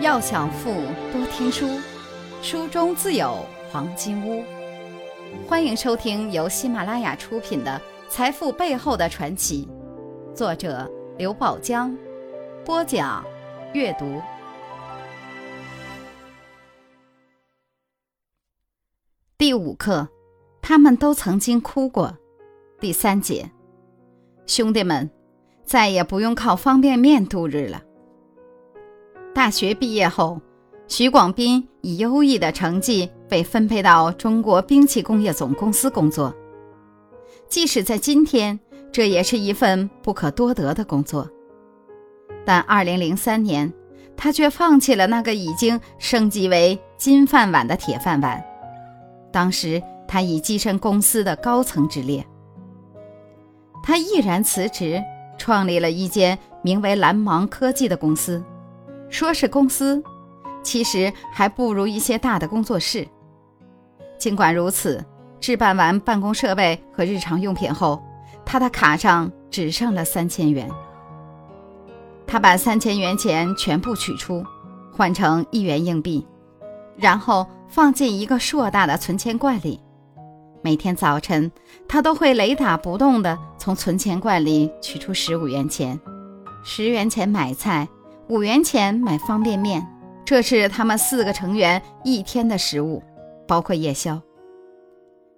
要想富，多听书，书中自有黄金屋。欢迎收听由喜马拉雅出品的《财富背后的传奇》，作者刘宝江，播讲阅读。第五课，他们都曾经哭过。第三节，兄弟们，再也不用靠方便面度日了。大学毕业后，徐广斌以优异的成绩被分配到中国兵器工业总公司工作。即使在今天，这也是一份不可多得的工作。但2003年，他却放弃了那个已经升级为金饭碗的铁饭碗。当时他已跻身公司的高层之列。他毅然辞职，创立了一间名为蓝芒科技的公司。说是公司，其实还不如一些大的工作室。尽管如此，置办完办公设备和日常用品后，他的卡上只剩了三千元。他把三千元钱全部取出，换成一元硬币，然后放进一个硕大的存钱罐里。每天早晨，他都会雷打不动地从存钱罐里取出十五元钱，十元钱买菜。五元钱买方便面，这是他们四个成员一天的食物，包括夜宵。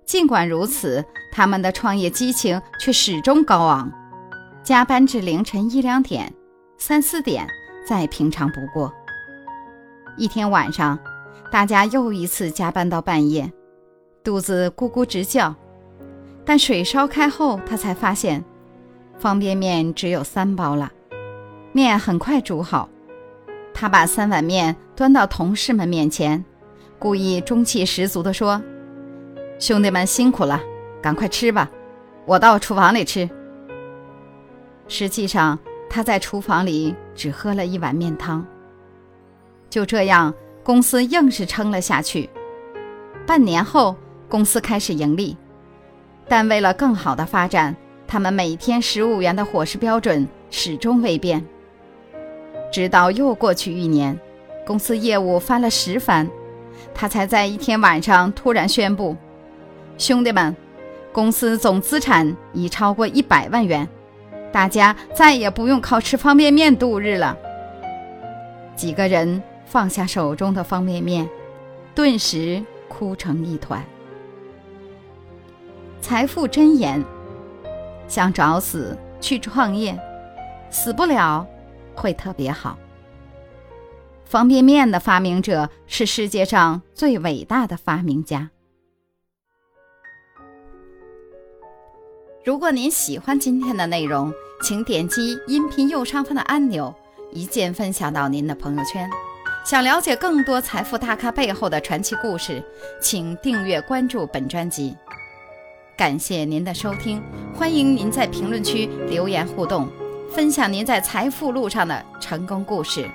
尽管如此，他们的创业激情却始终高昂，加班至凌晨一两点、三四点再平常不过。一天晚上，大家又一次加班到半夜，肚子咕咕直叫。但水烧开后，他才发现，方便面只有三包了。面很快煮好，他把三碗面端到同事们面前，故意中气十足地说：“兄弟们辛苦了，赶快吃吧，我到厨房里吃。”实际上，他在厨房里只喝了一碗面汤。就这样，公司硬是撑了下去。半年后，公司开始盈利，但为了更好的发展，他们每天十五元的伙食标准始终未变。直到又过去一年，公司业务翻了十番，他才在一天晚上突然宣布：“兄弟们，公司总资产已超过一百万元，大家再也不用靠吃方便面度日了。”几个人放下手中的方便面，顿时哭成一团。财富箴言：想找死去创业，死不了。会特别好。方便面的发明者是世界上最伟大的发明家。如果您喜欢今天的内容，请点击音频右上方的按钮，一键分享到您的朋友圈。想了解更多财富大咖背后的传奇故事，请订阅关注本专辑。感谢您的收听，欢迎您在评论区留言互动。分享您在财富路上的成功故事。